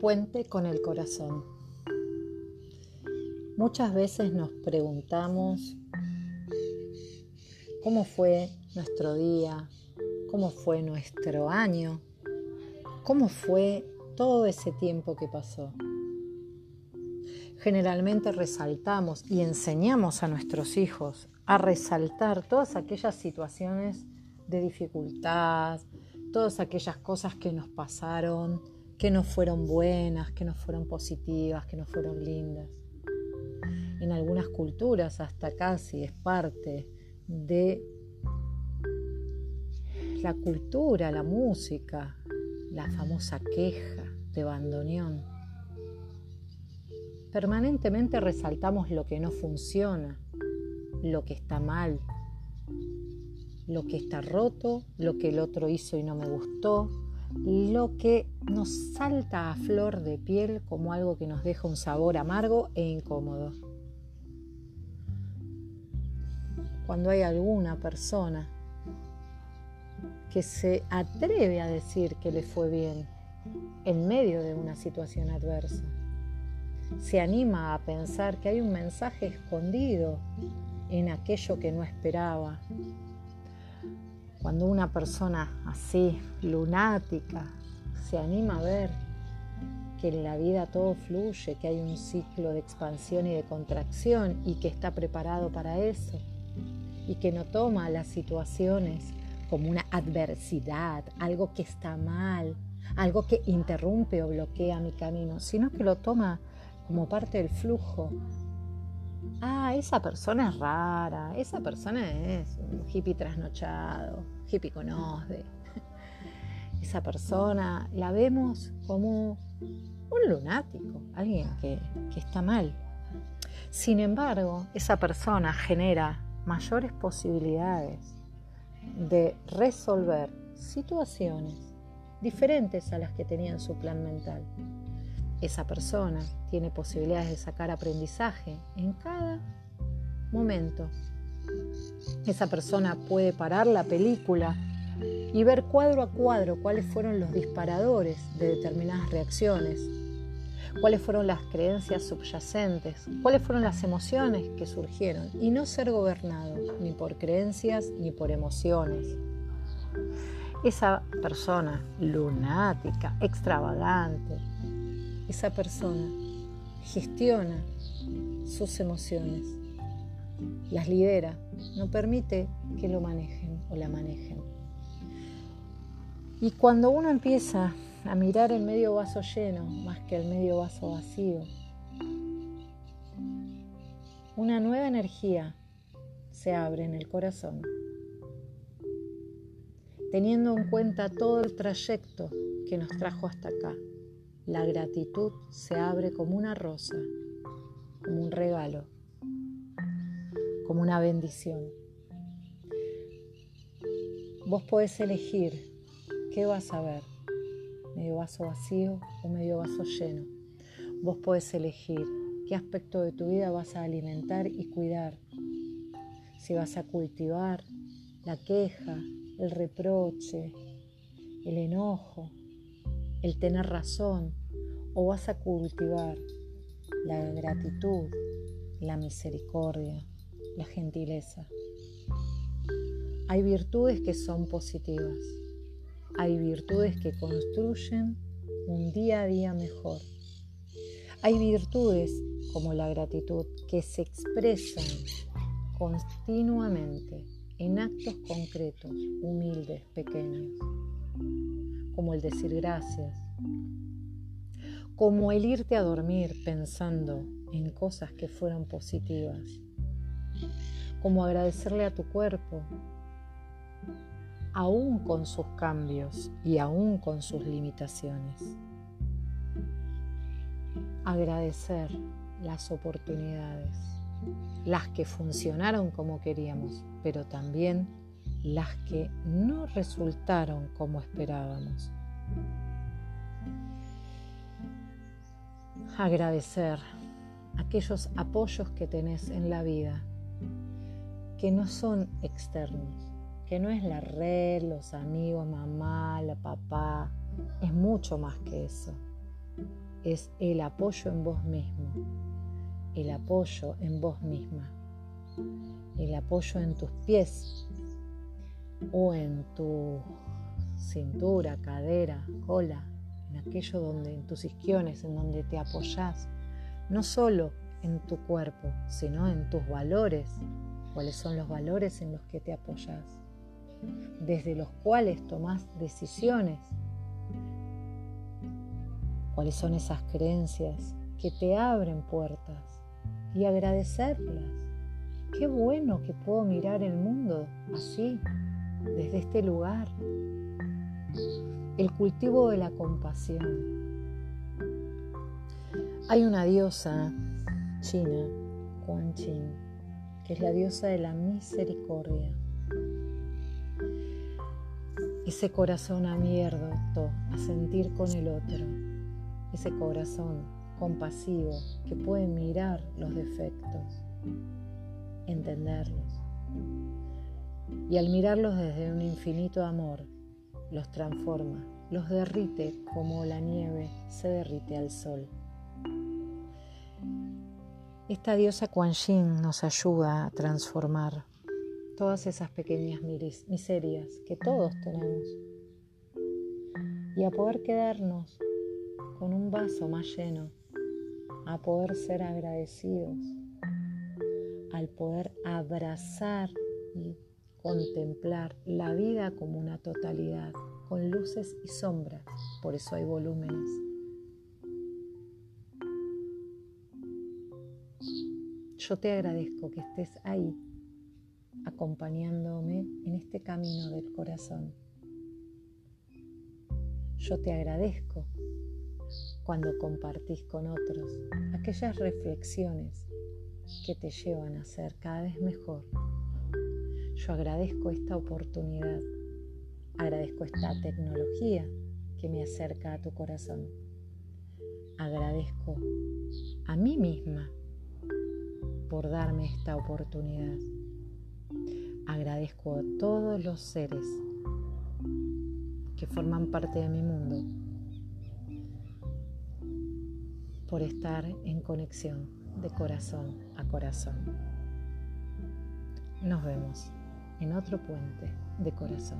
puente con el corazón. Muchas veces nos preguntamos cómo fue nuestro día, cómo fue nuestro año, cómo fue todo ese tiempo que pasó. Generalmente resaltamos y enseñamos a nuestros hijos a resaltar todas aquellas situaciones de dificultad, todas aquellas cosas que nos pasaron, que no fueron buenas, que no fueron positivas, que no fueron lindas. En algunas culturas hasta casi es parte de la cultura, la música, la famosa queja de bandoneón. Permanentemente resaltamos lo que no funciona, lo que está mal, lo que está roto, lo que el otro hizo y no me gustó, lo que nos salta a flor de piel como algo que nos deja un sabor amargo e incómodo. Cuando hay alguna persona que se atreve a decir que le fue bien en medio de una situación adversa, se anima a pensar que hay un mensaje escondido en aquello que no esperaba, cuando una persona así, lunática, se anima a ver que en la vida todo fluye, que hay un ciclo de expansión y de contracción y que está preparado para eso y que no toma las situaciones como una adversidad, algo que está mal, algo que interrumpe o bloquea mi camino, sino que lo toma como parte del flujo ah, esa persona es rara, esa persona es un hippie trasnochado, hippie con osde. Esa persona la vemos como un lunático, alguien que, que está mal. Sin embargo, esa persona genera mayores posibilidades de resolver situaciones diferentes a las que tenía en su plan mental esa persona tiene posibilidades de sacar aprendizaje en cada momento. Esa persona puede parar la película y ver cuadro a cuadro cuáles fueron los disparadores de determinadas reacciones, cuáles fueron las creencias subyacentes, cuáles fueron las emociones que surgieron y no ser gobernado ni por creencias ni por emociones. Esa persona lunática, extravagante, esa persona gestiona sus emociones, las lidera, no permite que lo manejen o la manejen. Y cuando uno empieza a mirar el medio vaso lleno más que el medio vaso vacío, una nueva energía se abre en el corazón, teniendo en cuenta todo el trayecto que nos trajo hasta acá la gratitud se abre como una rosa, como un regalo, como una bendición. Vos podés elegir qué vas a ver, medio vaso vacío o medio vaso lleno. Vos podés elegir qué aspecto de tu vida vas a alimentar y cuidar. Si vas a cultivar la queja, el reproche, el enojo, el tener razón, o vas a cultivar la gratitud, la misericordia, la gentileza. Hay virtudes que son positivas, hay virtudes que construyen un día a día mejor. Hay virtudes como la gratitud que se expresan continuamente en actos concretos, humildes, pequeños, como el decir gracias, como el irte a dormir pensando en cosas que fueron positivas, como agradecerle a tu cuerpo, aún con sus cambios y aún con sus limitaciones. Agradecer las oportunidades, las que funcionaron como queríamos, pero también las que no resultaron como esperábamos. agradecer aquellos apoyos que tenés en la vida, que no son externos, que no es la red, los amigos, mamá, la papá, es mucho más que eso. es el apoyo en vos mismo, el apoyo en vos misma, el apoyo en tus pies o en tu cintura, cadera, cola, en aquello donde, en tus isquiones, en donde te apoyás, no solo en tu cuerpo, sino en tus valores, cuáles son los valores en los que te apoyás, desde los cuales tomás decisiones, cuáles son esas creencias que te abren puertas y agradecerlas. Qué bueno que puedo mirar el mundo así, desde este lugar. El cultivo de la compasión. Hay una diosa china, Quan Chin, que es la diosa de la misericordia. Ese corazón abierto a sentir con el otro, ese corazón compasivo que puede mirar los defectos, entenderlos. Y al mirarlos desde un infinito amor, los transforma, los derrite como la nieve se derrite al sol. Esta diosa Kuan Yin nos ayuda a transformar todas esas pequeñas miserias que todos tenemos y a poder quedarnos con un vaso más lleno, a poder ser agradecidos, al poder abrazar y contemplar la vida como una totalidad, con luces y sombras, por eso hay volúmenes Yo te agradezco que estés ahí, acompañándome en este camino del corazón. Yo te agradezco cuando compartís con otros aquellas reflexiones que te llevan a ser cada vez mejor. Yo agradezco esta oportunidad, agradezco esta tecnología que me acerca a tu corazón. Agradezco a mí misma por darme esta oportunidad. Agradezco a todos los seres que forman parte de mi mundo por estar en conexión de corazón a corazón. Nos vemos en otro puente de corazón.